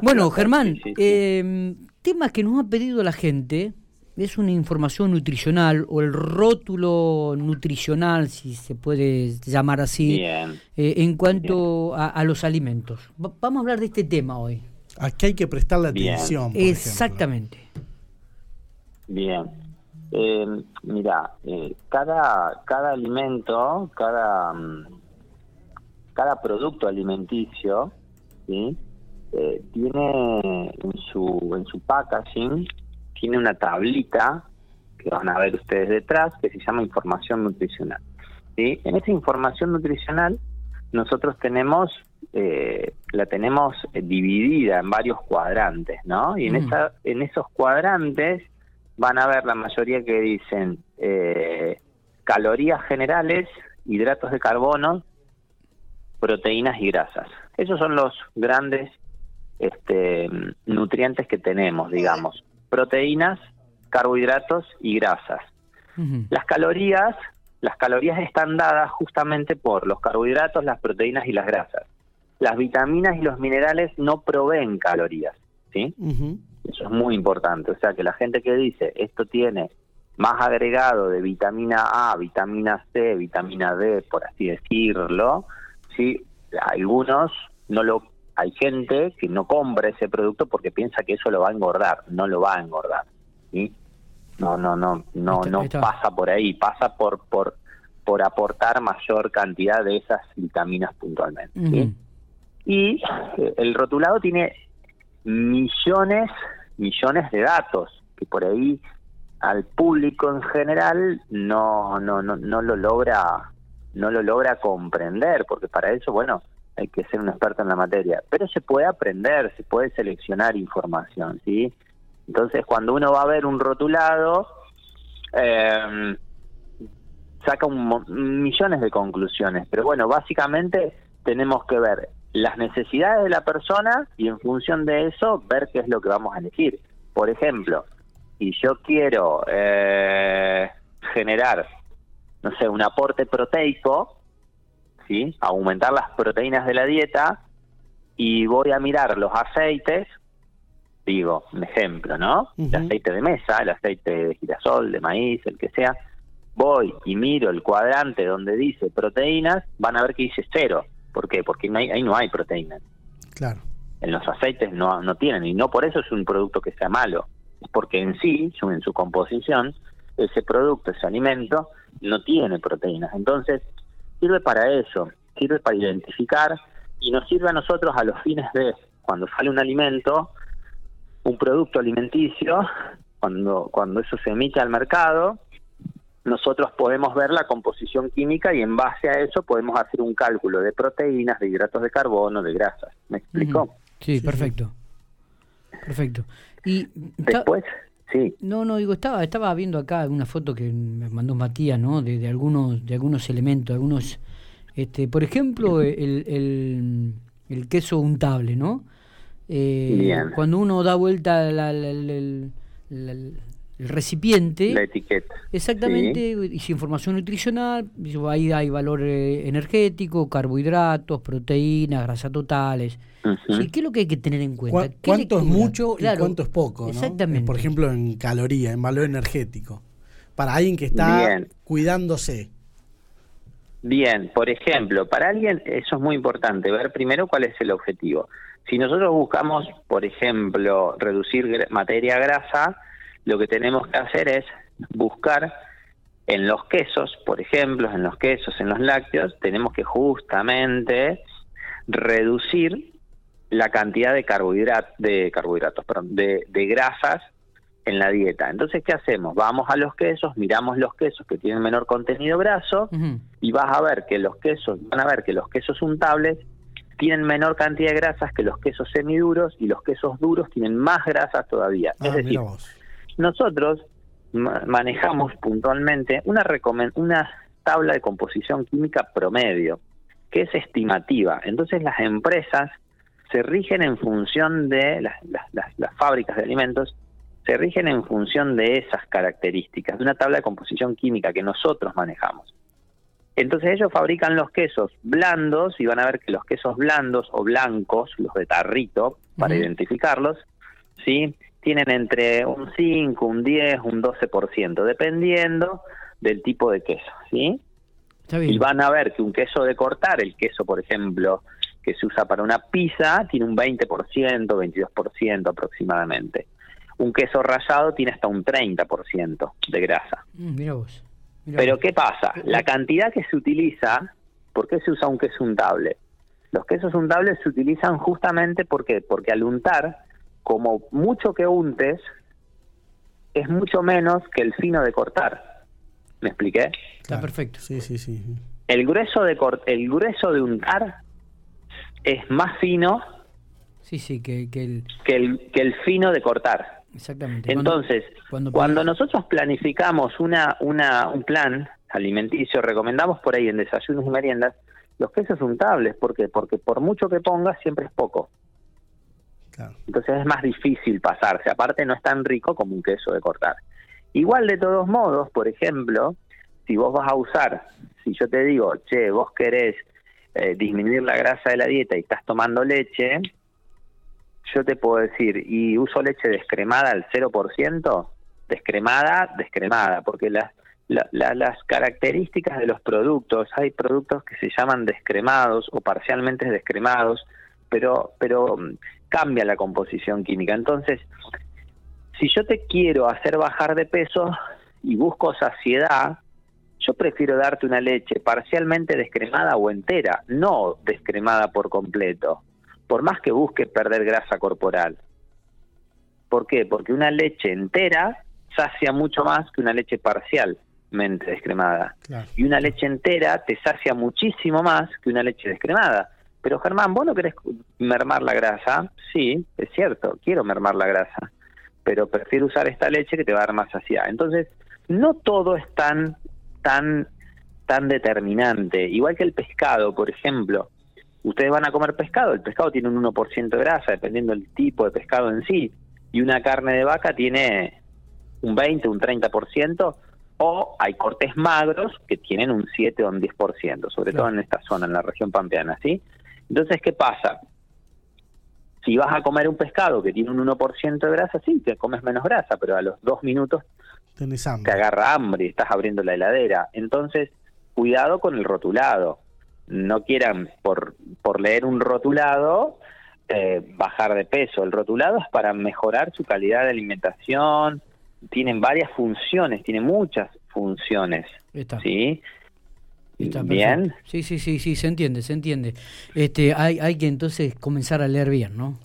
Bueno, Germán, Eh, temas que nos ha pedido la gente es una información nutricional o el rótulo nutricional, si se puede llamar así, eh, en cuanto a, los alimentos. vamos a hablar de este tema hoy. Aquí hay que prestarle atención. Exactamente. Bien. Eh, mira, eh, cada, cada alimento, cada, mm, cada producto alimenticio, ¿sí? Eh, tiene en su, en su packaging, tiene una tablita que van a ver ustedes detrás, que se llama información nutricional. ¿sí? En esa información nutricional nosotros tenemos, eh, la tenemos dividida en varios cuadrantes, ¿no? Y en, mm. esa, en esos cuadrantes van a ver la mayoría que dicen eh, calorías generales, hidratos de carbono, proteínas y grasas. Esos son los grandes este, nutrientes que tenemos, digamos. Proteínas, carbohidratos y grasas. Las calorías, las calorías están dadas justamente por los carbohidratos, las proteínas y las grasas. Las vitaminas y los minerales no proveen calorías, ¿sí? Eso es muy importante. O sea, que la gente que dice esto tiene más agregado de vitamina A, vitamina C, vitamina D, por así decirlo, sí, algunos no lo hay gente que no compra ese producto porque piensa que eso lo va a engordar, no lo va a engordar. ¿sí? No, no, no, no, no pasa por ahí, pasa por por por aportar mayor cantidad de esas vitaminas puntualmente. Y eh, el rotulado tiene millones, millones de datos que por ahí al público en general no, no, no, no lo logra, no lo logra comprender, porque para eso, bueno, hay que ser un experto en la materia, pero se puede aprender, se puede seleccionar información, ¿sí? Entonces, cuando uno va a ver un rotulado, eh, saca un, millones de conclusiones, pero bueno, básicamente tenemos que ver las necesidades de la persona y en función de eso ver qué es lo que vamos a elegir. Por ejemplo, si yo quiero eh, generar, no sé, un aporte proteico, ¿sí? aumentar las proteínas de la dieta y voy a mirar los aceites, digo, un ejemplo, ¿no? El aceite de mesa, el aceite de girasol, de maíz, el que sea, voy y miro el cuadrante donde dice proteínas, van a ver que dice cero. ¿Por qué? Porque ahí no hay proteínas. Claro. En los aceites no, no tienen, y no por eso es un producto que sea malo, es porque en sí, en su composición, ese producto, ese alimento, no tiene proteínas. Entonces, sirve para eso, sirve para identificar y nos sirve a nosotros a los fines de cuando sale un alimento, un producto alimenticio, cuando, cuando eso se emite al mercado, nosotros podemos ver la composición química y en base a eso podemos hacer un cálculo de proteínas, de hidratos de carbono, de grasas. ¿Me explico? Sí, perfecto. Perfecto. Y después, sí. No, no, digo, estaba estaba viendo acá una foto que me mandó Matías, ¿no? De, algunos de algunos elementos, algunos este, por ejemplo, el, el, queso untable, ¿no? Eh, cuando uno da vuelta la, el recipiente. La etiqueta. Exactamente, y su información nutricional, ahí hay valor eh, energético, carbohidratos, proteínas, grasas totales. ¿Qué es lo que hay que tener en cuenta? ¿Cuánto es mucho y cuánto es poco? Exactamente. Por ejemplo, en caloría, en valor energético. Para alguien que está cuidándose. Bien, por ejemplo, para alguien eso es muy importante, ver primero cuál es el objetivo. Si nosotros buscamos, por ejemplo, reducir materia grasa, lo que tenemos que hacer es buscar en los quesos, por ejemplo, en los quesos, en los lácteos, tenemos que justamente reducir la cantidad de carbohidratos, de carbohidratos, perdón, de, grasas en la dieta. Entonces, ¿qué hacemos? Vamos a los quesos, miramos los quesos que tienen menor contenido graso y vas a ver que los quesos, van a ver que los quesos untables tienen menor cantidad de grasas que los quesos semiduros y los quesos duros tienen más grasas todavía. es ah, decir, nosotros manejamos puntualmente una, una tabla de composición química promedio, que es estimativa. Entonces las empresas se rigen en función de las, las, fábricas de alimentos, se rigen en función de esas características, de una tabla de composición química que nosotros manejamos. Entonces ellos fabrican los quesos blandos y van a ver que los quesos blandos o blancos, los de tarrito, para identificarlos, ¿sí? Tienen entre un 5, un 10, un 12%, dependiendo del tipo de queso. ¿sí? Y van a ver que un queso de cortar, el queso, por ejemplo, que se usa para una pizza, tiene un 20%, 22% aproximadamente. Un queso rallado tiene hasta un 30% de grasa. Mm, mira vos. Pero ¿qué pasa? La cantidad que se utiliza, ¿por qué se usa un queso untable? Los quesos untables se utilizan justamente porque, porque al untar, como mucho que untes, es mucho menos que el fino de cortar. ¿Me expliqué? Está perfecto. Sí, sí, sí. El grueso de el grueso de untar es más fino sí, sí, que, que, el... Que, el, que el fino de cortar. Exactamente. Entonces, cuando, nosotros planificamos una, una, un plan alimenticio, recomendamos por ahí en desayunos y meriendas los quesos untables. ¿Por qué? Porque por mucho que pongas, siempre es poco. Entonces es más difícil pasarse. Aparte, no es tan rico como un queso de cortar. Igual, de todos modos, por ejemplo, si vos vas a usar, si yo te digo, che, vos querés eh, disminuir la grasa de la dieta y estás tomando leche, yo te puedo decir, y uso leche descremada al 0%, descremada, descremada, porque las, las características de los productos, hay productos que se llaman descremados o parcialmente descremados, pero, pero cambia la composición química. Entonces, si yo te quiero hacer bajar de peso y busco saciedad, yo prefiero darte una leche parcialmente descremada o entera, no descremada por completo por más que busque perder grasa corporal. ¿Por qué? Porque una leche entera sacia mucho más que una leche parcialmente descremada. Y una leche entera te sacia muchísimo más que una leche descremada. Pero Germán, ¿vos no querés mermar la grasa? Sí, es cierto, quiero mermar la grasa. Pero prefiero usar esta leche que te va a dar más saciedad. Entonces, no todo es tan, tan, tan determinante. Igual que el pescado, por ejemplo ustedes van a comer pescado, el pescado tiene un 1% de grasa, dependiendo del tipo de pescado en sí, y una carne de vaca tiene un 20, un 30%, o hay cortes magros que tienen un 7 o un 10%, sobre todo en esta zona, en la región pampeana, ¿sí? Entonces, ¿qué pasa? Si vas a comer un pescado que tiene un 1% de grasa, sí, te comes menos grasa, pero a los dos minutos te agarra hambre y estás abriendo la heladera. Entonces, cuidado con el rotulado no quieran por, por leer un rotulado eh, bajar de peso. El rotulado es para mejorar su calidad de alimentación, tienen varias funciones, tiene muchas funciones. ¿Sí? Bien. Sí, sí, sí, sí, se entiende, se entiende. Este, hay, hay que entonces comenzar a leer bien, ¿no?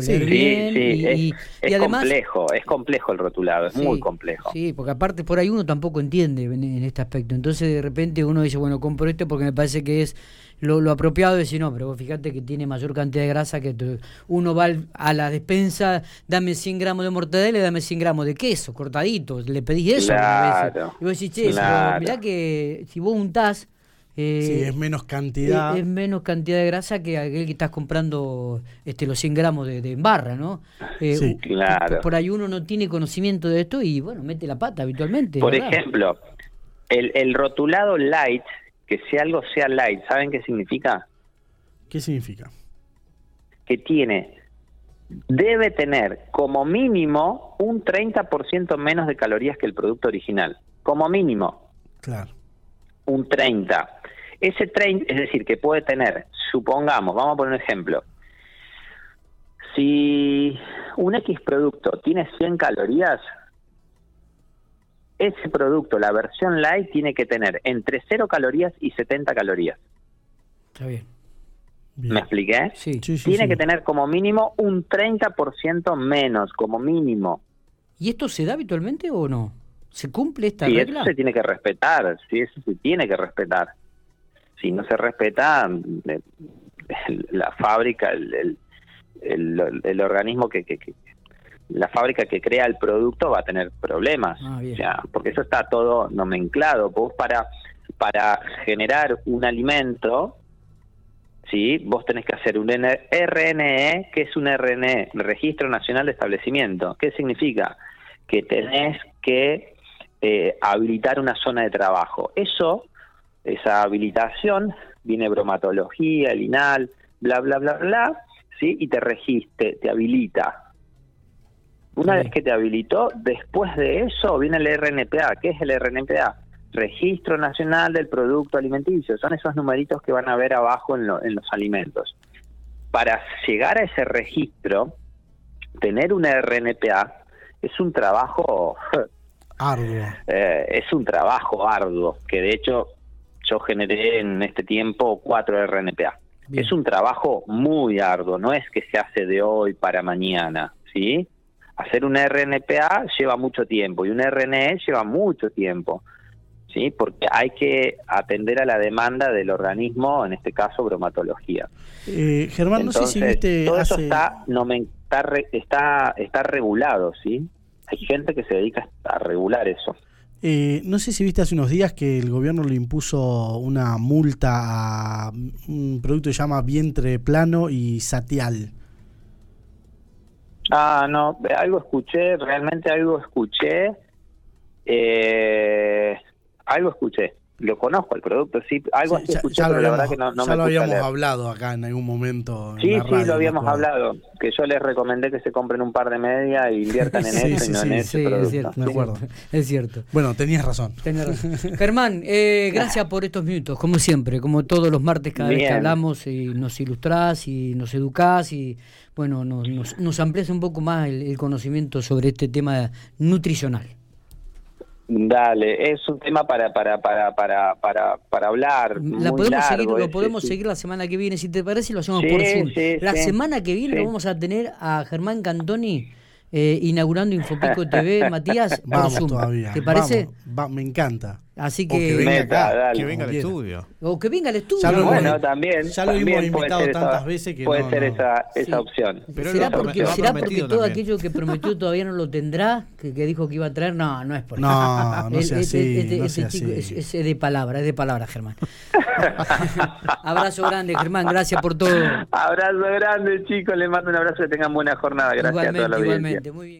Sí, sí, es, complejo, es complejo el rotulado, es muy complejo. Sí, porque aparte por ahí uno tampoco entiende en, este aspecto. Entonces de repente uno dice, bueno, compro este porque me parece que es lo, apropiado. Y decir, no, pero fíjate que tiene mayor cantidad de grasa que uno va a la despensa, dame 100 gramos de mortadela y dame 100 gramos de queso, cortadito. Le pedí eso. Claro, y vos decís, che, mirá que si vos untás eh, sí, es menos cantidad. Es, menos cantidad de grasa que aquel que estás comprando este, los 100 gramos de, de barra, ¿no? Eh, sí, claro. Por ahí uno no tiene conocimiento de esto y, bueno, mete la pata habitualmente. Por ejemplo, el, el rotulado light, que si algo sea light, ¿saben qué significa? ¿Qué significa? Que tiene, debe tener como mínimo un 30% menos de calorías que el producto original. Como mínimo. Claro. Un 30. Ese 30, es decir, que puede tener, supongamos, vamos a poner un ejemplo, si un X producto tiene 100 calorías, ese producto, la versión light, tiene que tener entre 0 calorías y 70 calorías. Está bien. ¿Me expliqué? Sí. tiene que tener como mínimo un 30% menos, como mínimo. ¿Y esto se da habitualmente o no? ¿Se cumple esta sí, eso se tiene que respetar, sí, eso se tiene que respetar. Si no se respeta, eh, la fábrica, el, el, organismo que, que, la fábrica que crea el producto va a tener problemas, ah, porque eso está todo nomenclado. Vos para, para generar un alimento, ¿sí? vos tenés que hacer un RNE, que es un RNE, Registro Nacional de Establecimiento. ¿Qué significa? Que tenés que eh, habilitar una zona de trabajo. Eso esa habilitación, viene bromatología, el INAL, bla, bla, bla, bla, ¿sí? Y te registre, te habilita. Una vez que te habilitó, después de eso viene el RNPA. ¿Qué es el RNPA? Registro Nacional del Producto Alimenticio. Son esos numeritos que van a ver abajo en, en los alimentos. Para llegar a ese registro, tener un RNPA es un trabajo arduo. Eh, es un trabajo arduo, que de hecho yo generé en este tiempo cuatro RNPA. Es un trabajo muy arduo, no es que se hace de hoy para mañana, ¿sí? Hacer un RNPA lleva mucho tiempo y un RNE lleva mucho tiempo, ¿sí? Porque hay que atender a la demanda del organismo, en este caso bromatología. Eh, Germán, no sé si viste... Todo eso está, no me, está, está, está regulado, ¿sí? Hay gente que se dedica a regular eso. Eh, no sé si viste hace unos días que el gobierno le impuso una multa a un producto que se llama vientre plano y satial. Ah, no, algo escuché, realmente algo escuché. Eh, algo escuché lo conozco el producto, sí, algo así escuché, pero la verdad que no, no ya lo habíamos hablado acá en algún momento. Sí, sí, lo habíamos hablado, que yo les recomendé que se compren un par de medias e inviertan en eso y no en ese producto. Es cierto, me acuerdo. Es cierto. Bueno, tenías razón. Germán, eh, gracias por estos minutos, como siempre, como todos los martes cada vez que hablamos y nos ilustrás y nos educás y bueno, nos, nos, amplias un poco más el conocimiento sobre este tema nutricional. Dale, es un tema para para para para para, para hablar. La podemos seguir, lo podemos seguir la semana que viene, si te parece, lo hacemos por Zoom. la semana que viene vamos a tener a Germán Cantoni eh, inaugurando Infopico TV, Matías, vamos todavía. ¿Te parece? me encanta. Así que, que venga, que venga al estudio. O que venga al estudio. Ya lo, bueno, también. Ya lo hemos invitado tantas veces que puede ser esa, esa opción. Pero ¿Será porque, ¿será porque todo aquello que prometió todavía no lo tendrá? Que, que, dijo que iba a traer. No, no es por eso. No, no sea así. Este, no este chico es, es, de palabra, es de palabra, Germán. abrazo grande, Germán. Gracias por todo. Abrazo grande, chicos. Les mando un abrazo. Que tengan buena jornada. Gracias a toda la. Igualmente, muy bien.